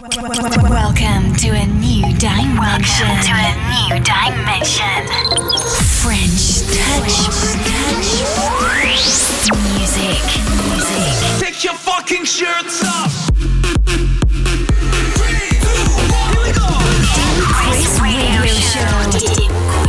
Welcome to a new dimension. Welcome to a new dimension. French touch, touch, music, music. Take your fucking shirts off. Chris Radio Show.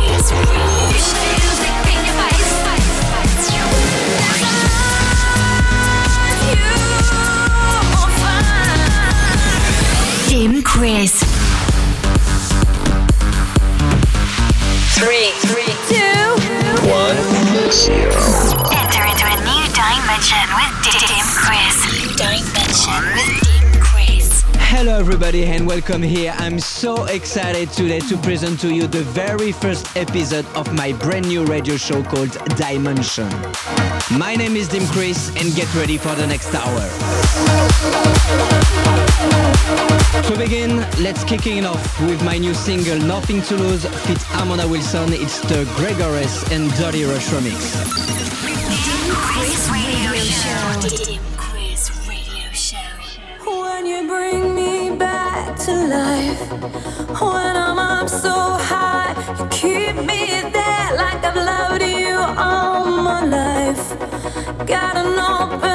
Enter into a new dimension with Chris. Dimension with Chris. Hello, everybody, and welcome here. I'm so excited today to present to you the very first episode of my brand new radio show called Dimension. My name is Dim Chris, and get ready for the next hour. To begin, let's kick it off with my new single Nothing to Lose feat Amanda Wilson. It's the Gregor Es and Dirty Rush remix. Chris Radio Show. Dim Chris Radio Show. When you bring me back to life, when I'm up so high, you keep me there like I've loved you all my life. Got an open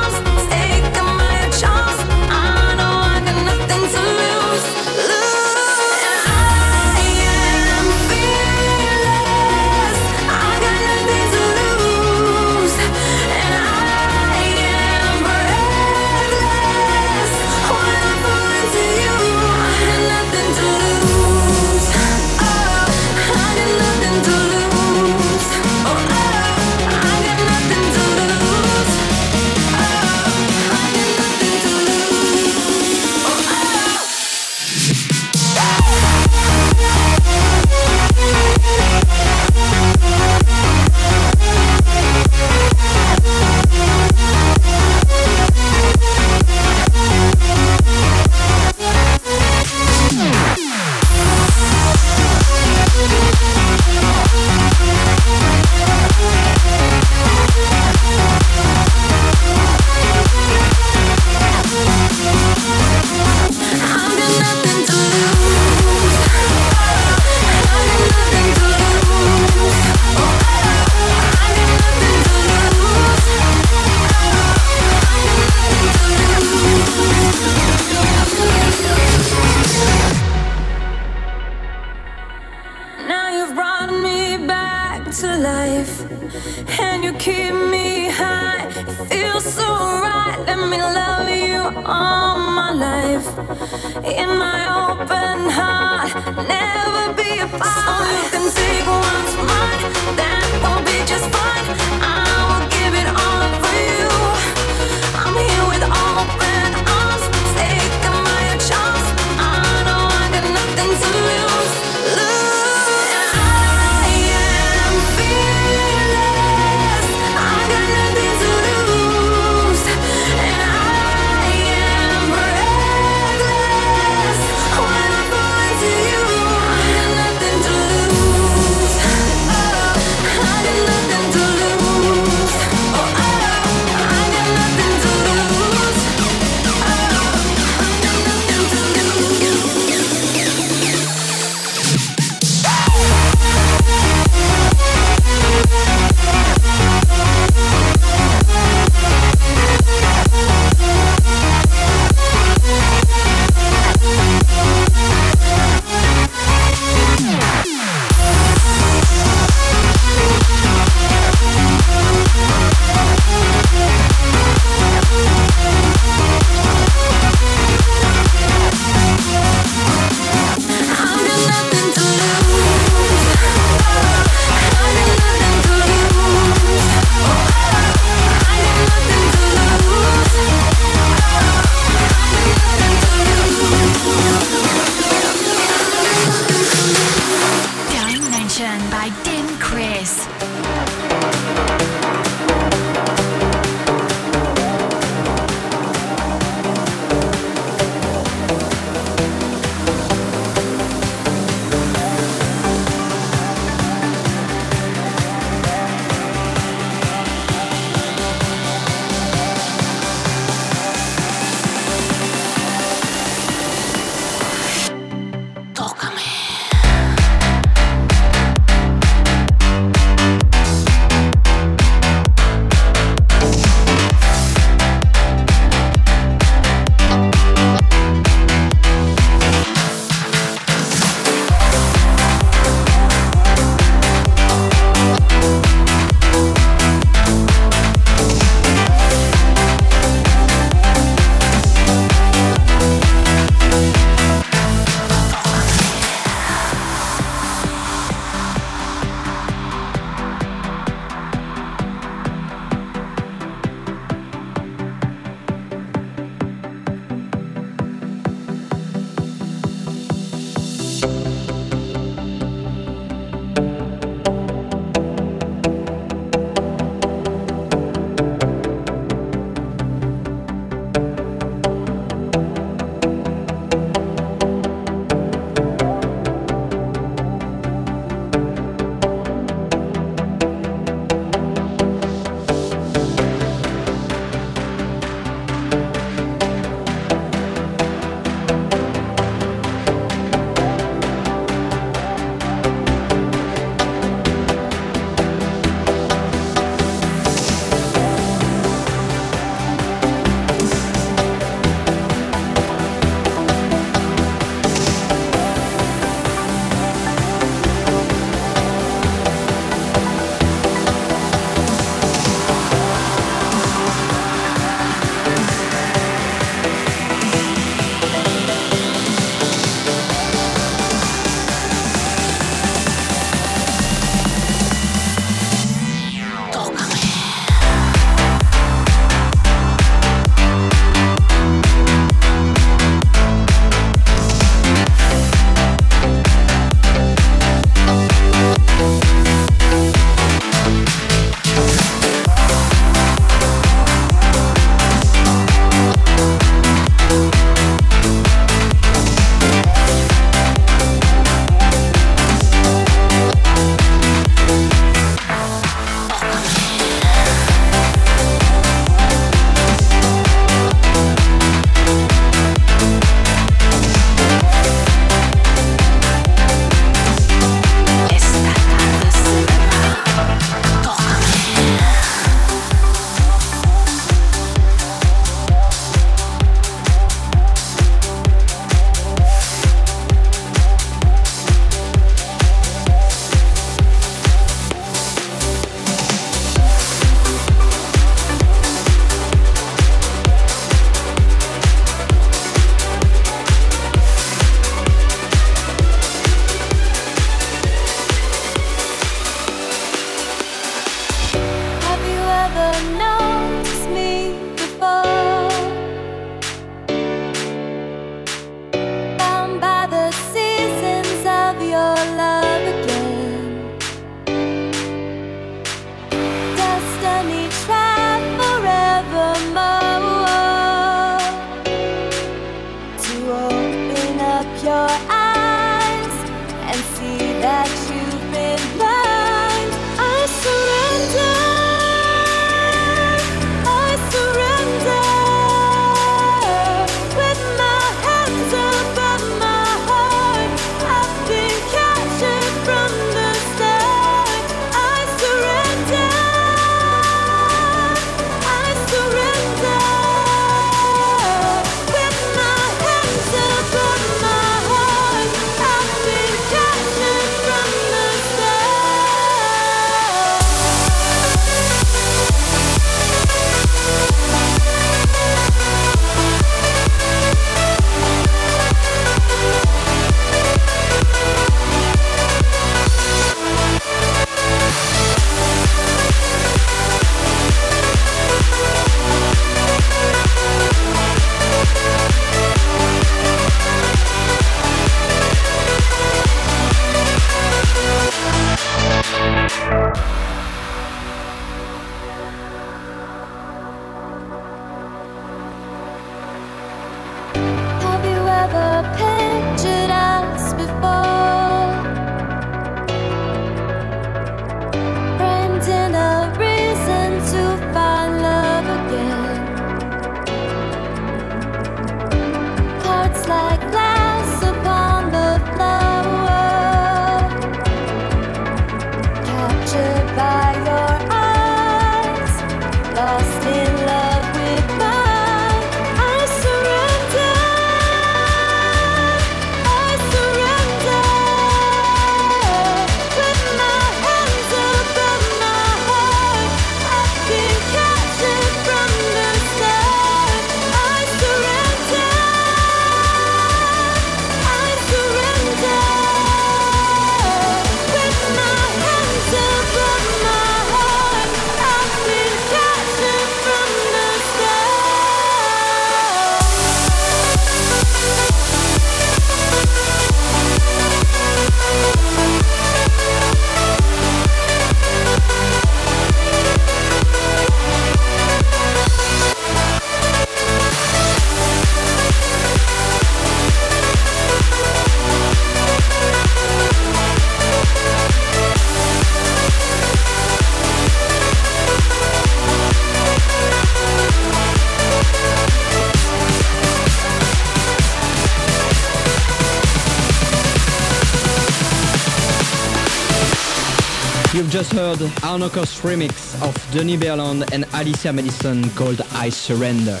just heard Arno Cost remix of Denny Berland and Alicia Madison called I Surrender.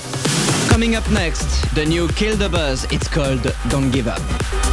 Coming up next, the new Kill the Buzz, it's called Don't Give Up.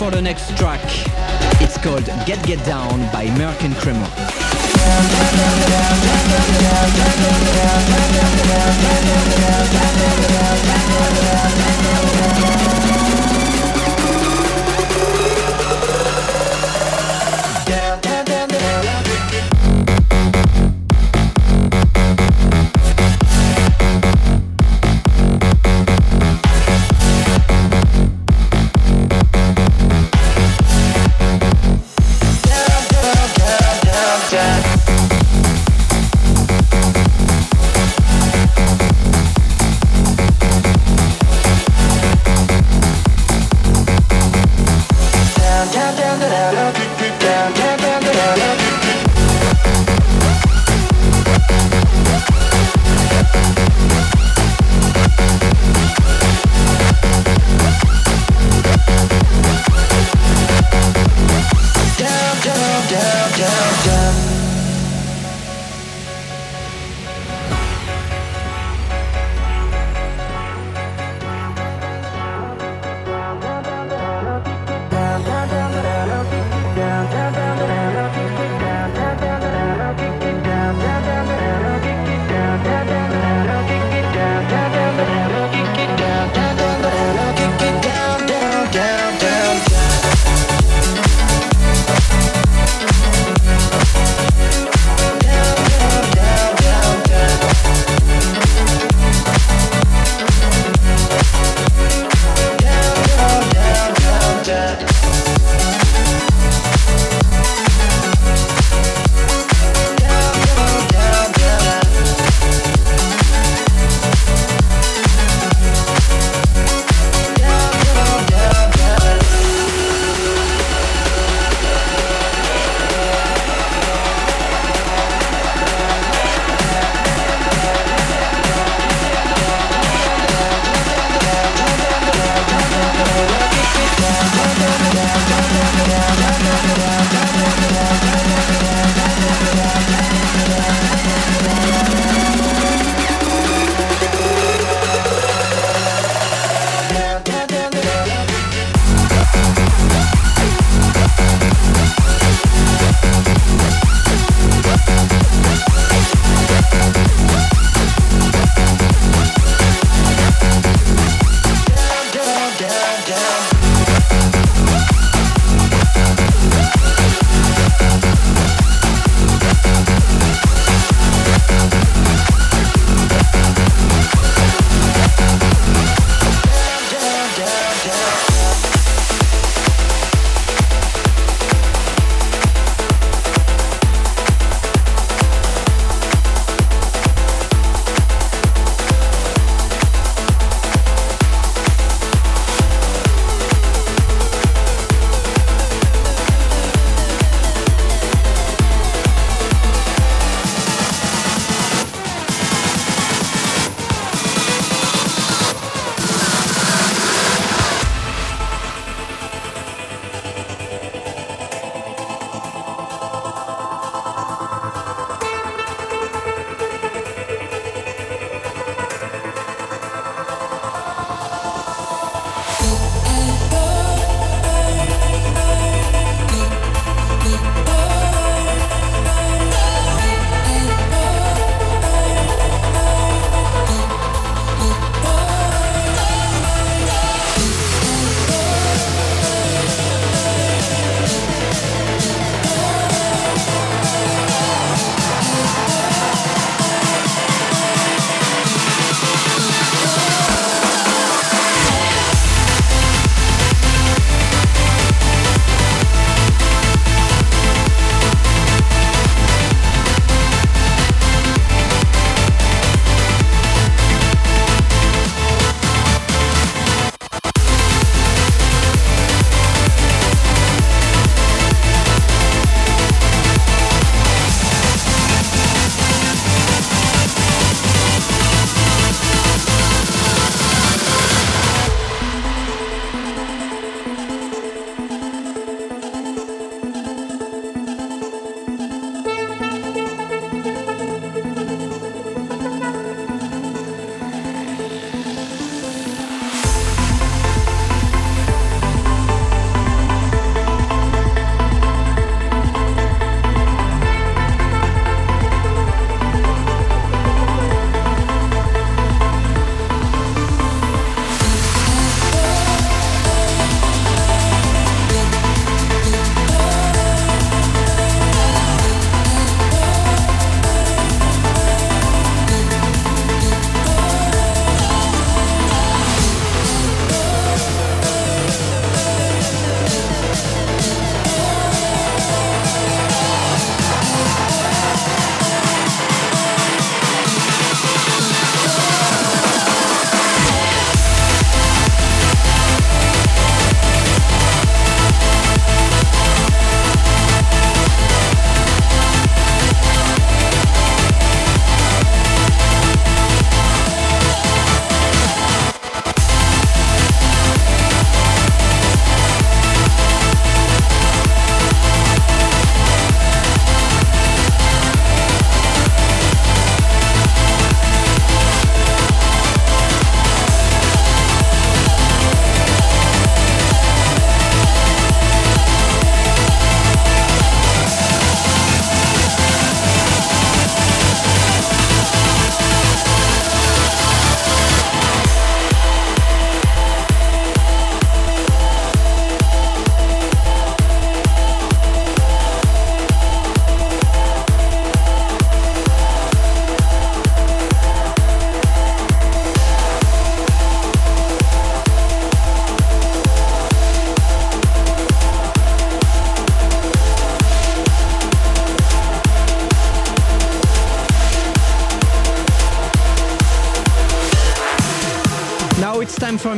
For the next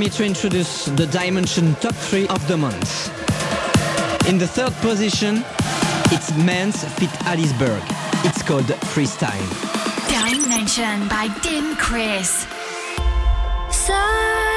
me to introduce the Dimension Top 3 of the month. In the third position, it's Manse Fit Alice Berg. It's called Freeze Time. Dimension by Dim Chris. So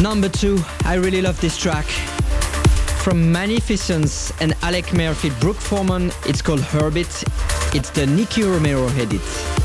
Number two, I really love this track. From Magnificence and Alec Maire Brooke Forman, it's called Heartbeat. It's the Nicky Romero edit.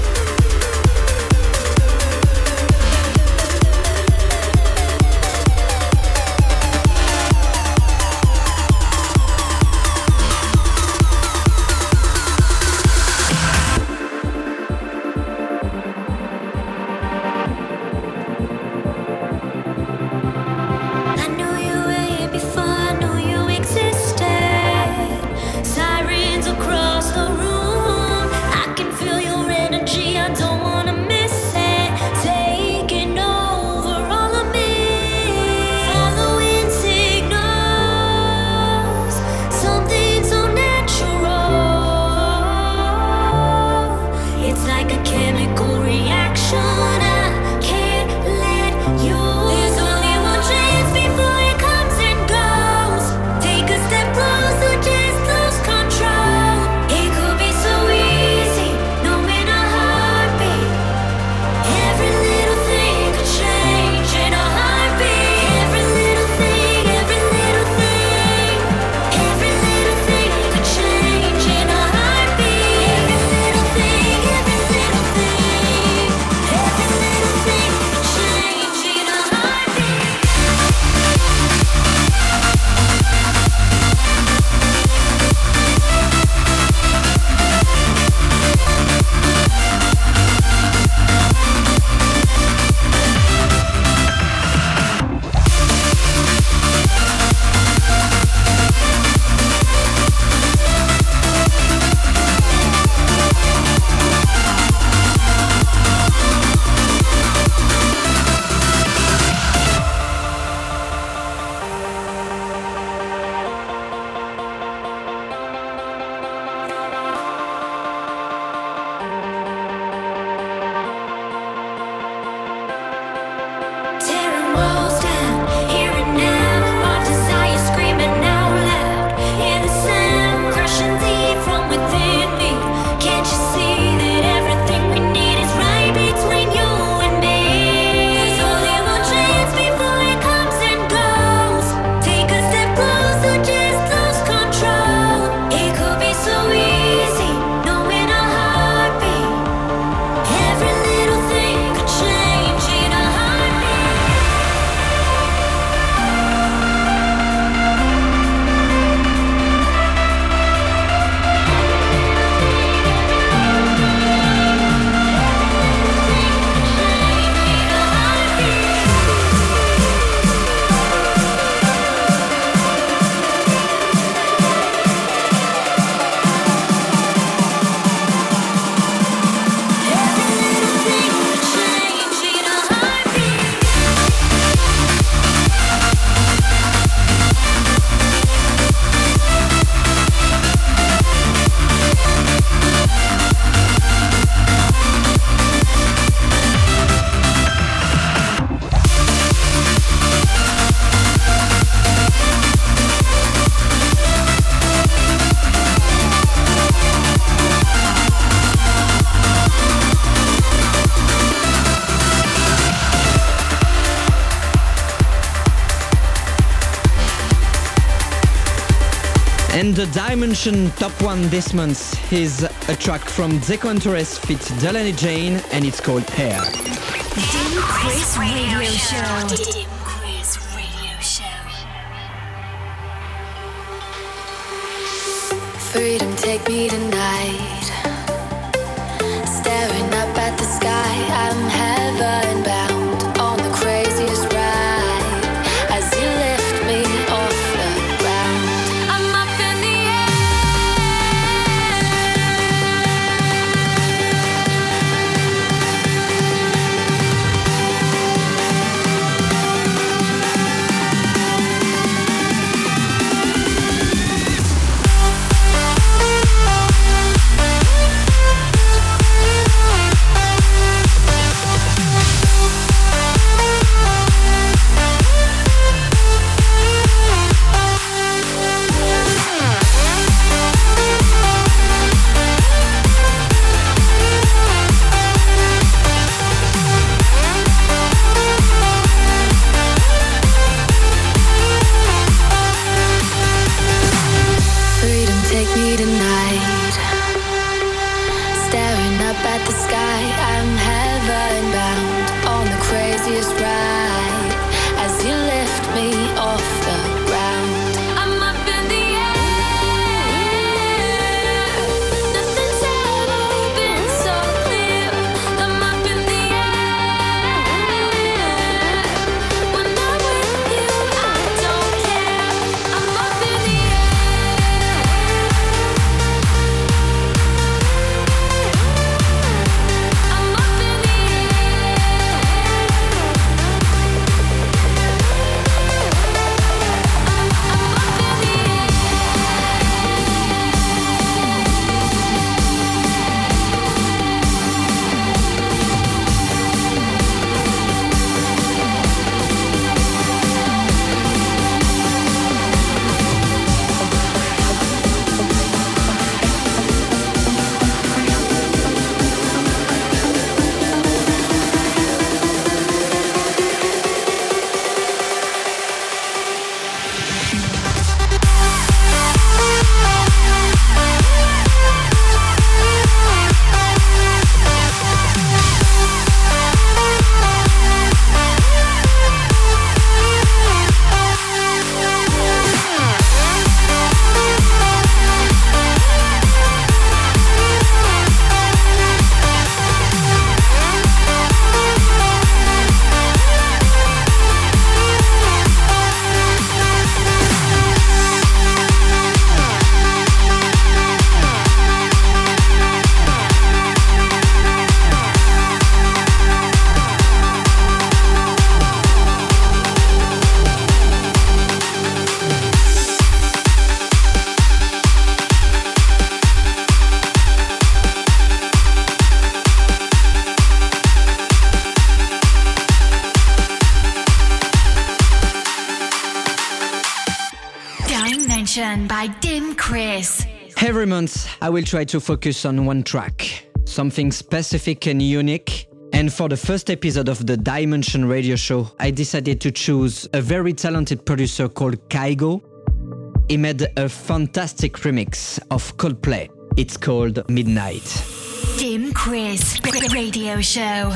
And the Dimension top one this month is a track from Dzeko and Torres feat Delaney Jane and it's called Air. Dim Chris Radio Show. Freedom, take me tonight. Staring up at the sky, I'm heaven bound will try to focus on one track, something specific and unique. And for the first episode of the Dimension radio show, I decided to choose a very talented producer called Kygo. He made a fantastic remix of Coldplay. It's called Midnight. Dim Chris Radio Show.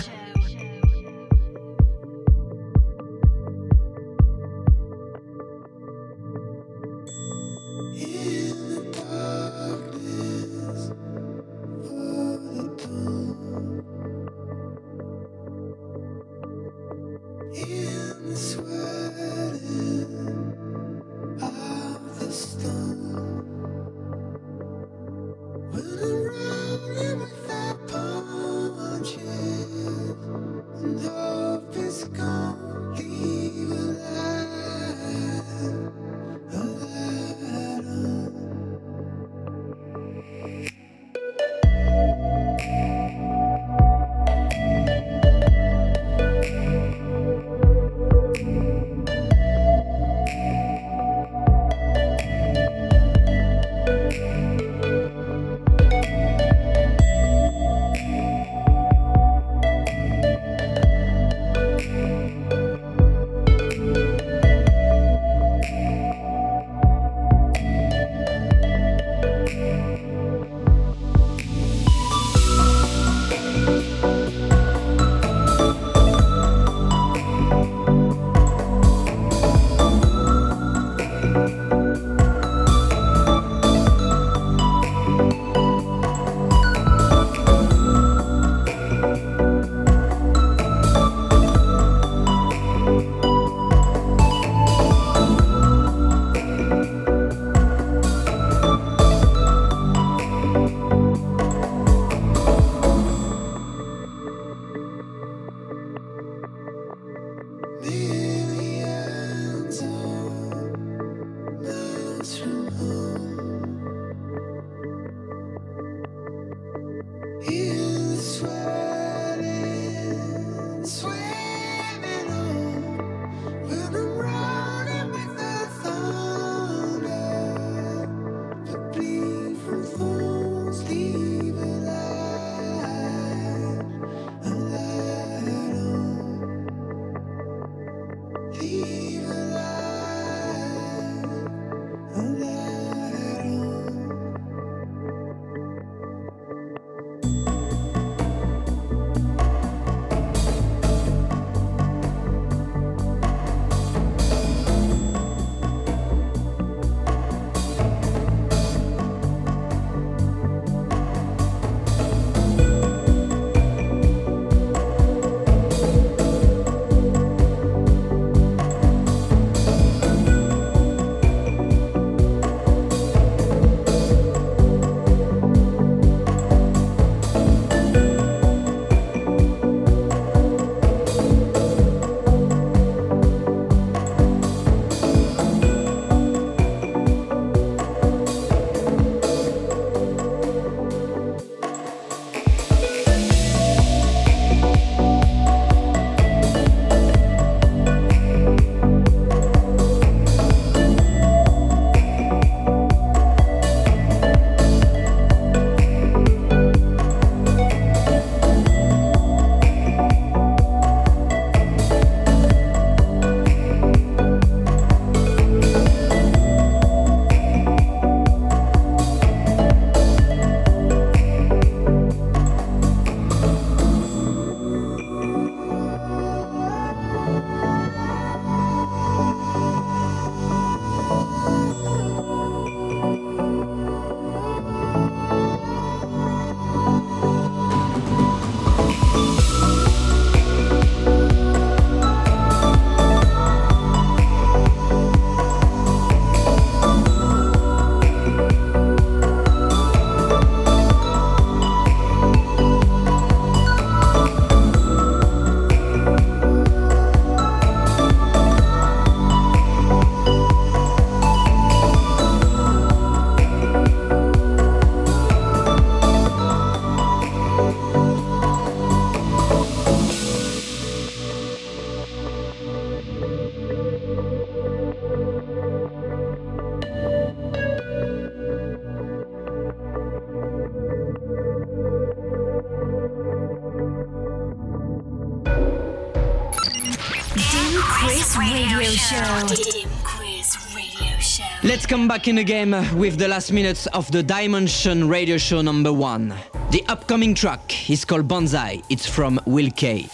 Let's back in the game with the last minutes of the Dimension Radio Show number one. The upcoming track is called Banzai. It's from Will K.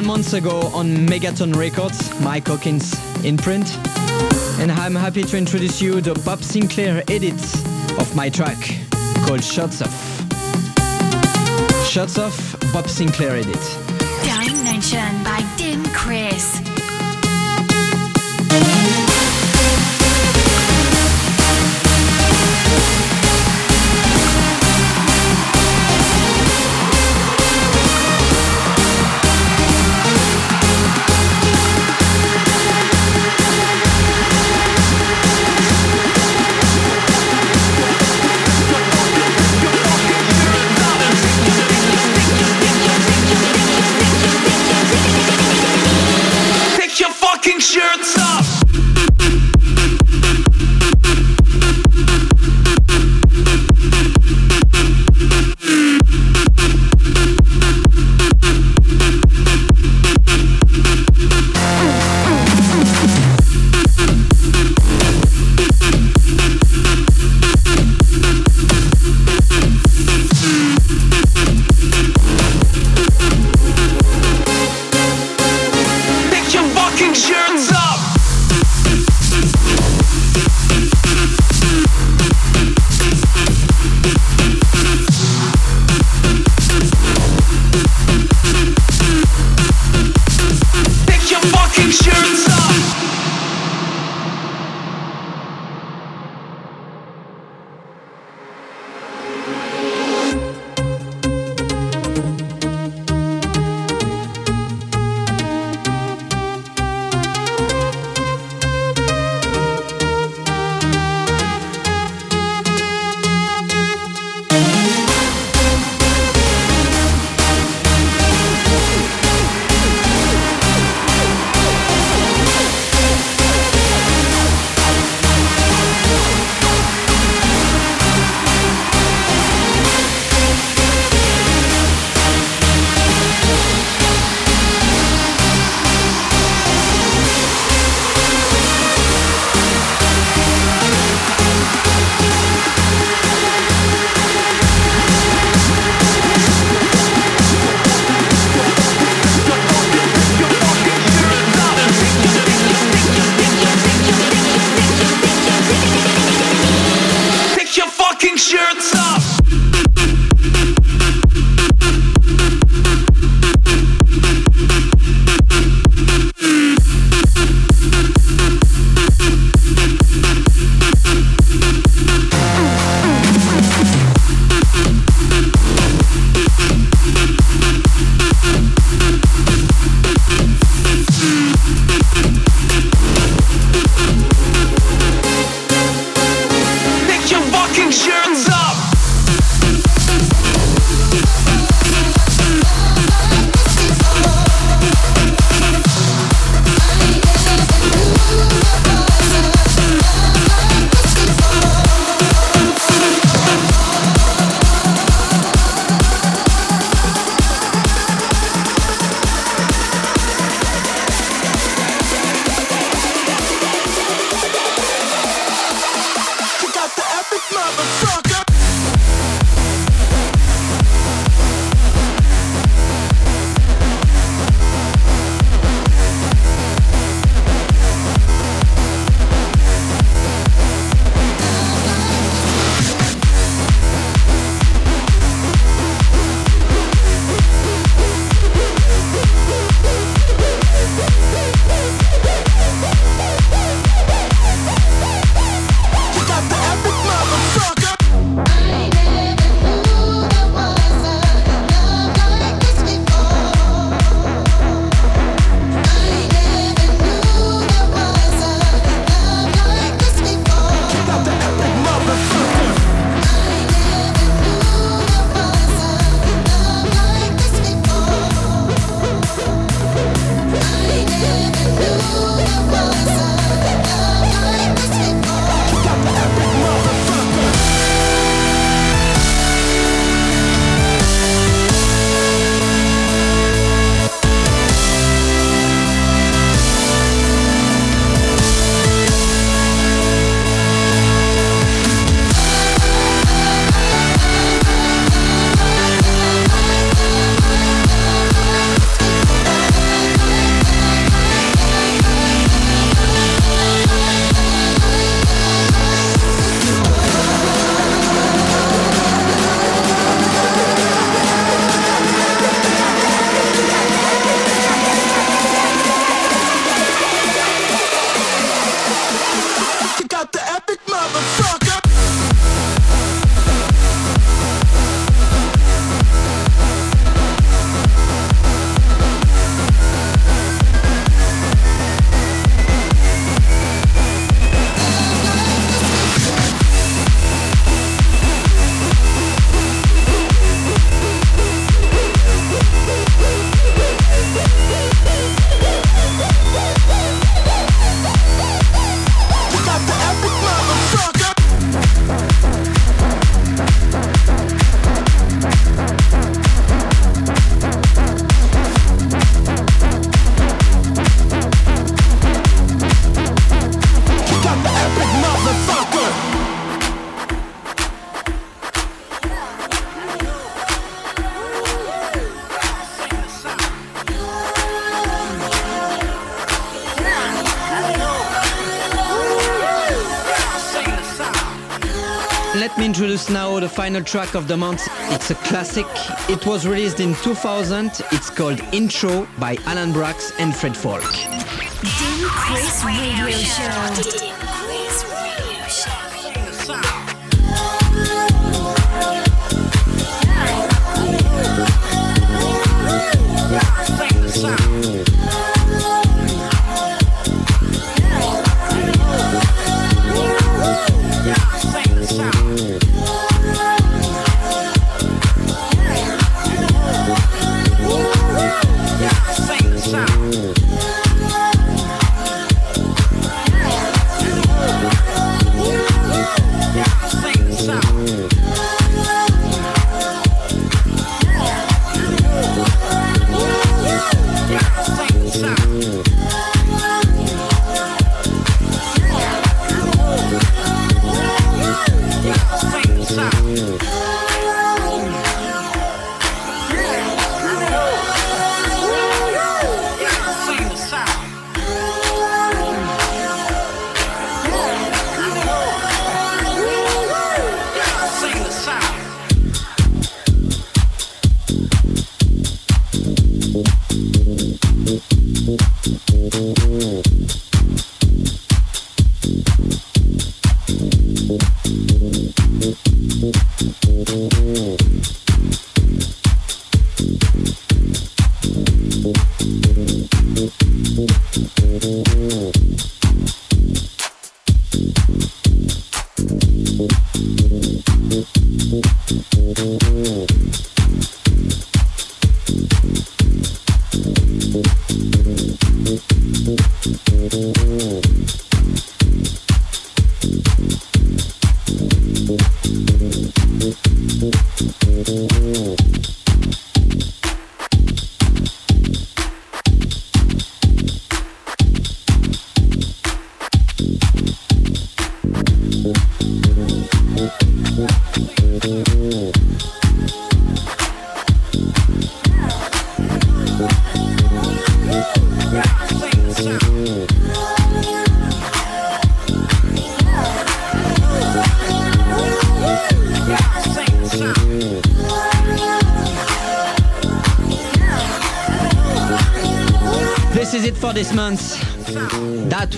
one month ago on Megaton Records, Mike Hawkins imprint. And I'm happy to introduce you the Bob Sinclar edit of my track called Shirts Off. Shirts Off, Bob Sinclar edit. Dimension final track of the month. It's a classic. It was released in 2000. It's called Intro by Alan Braxe and Fred Falke. Dim Chris Radio Show.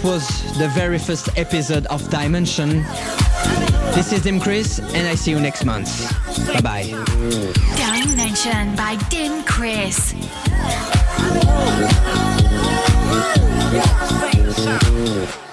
Was the very first episode of Dimension. This is Dim Chris, and I see you next month. Bye bye. Dimension by Dim Chris. Yeah,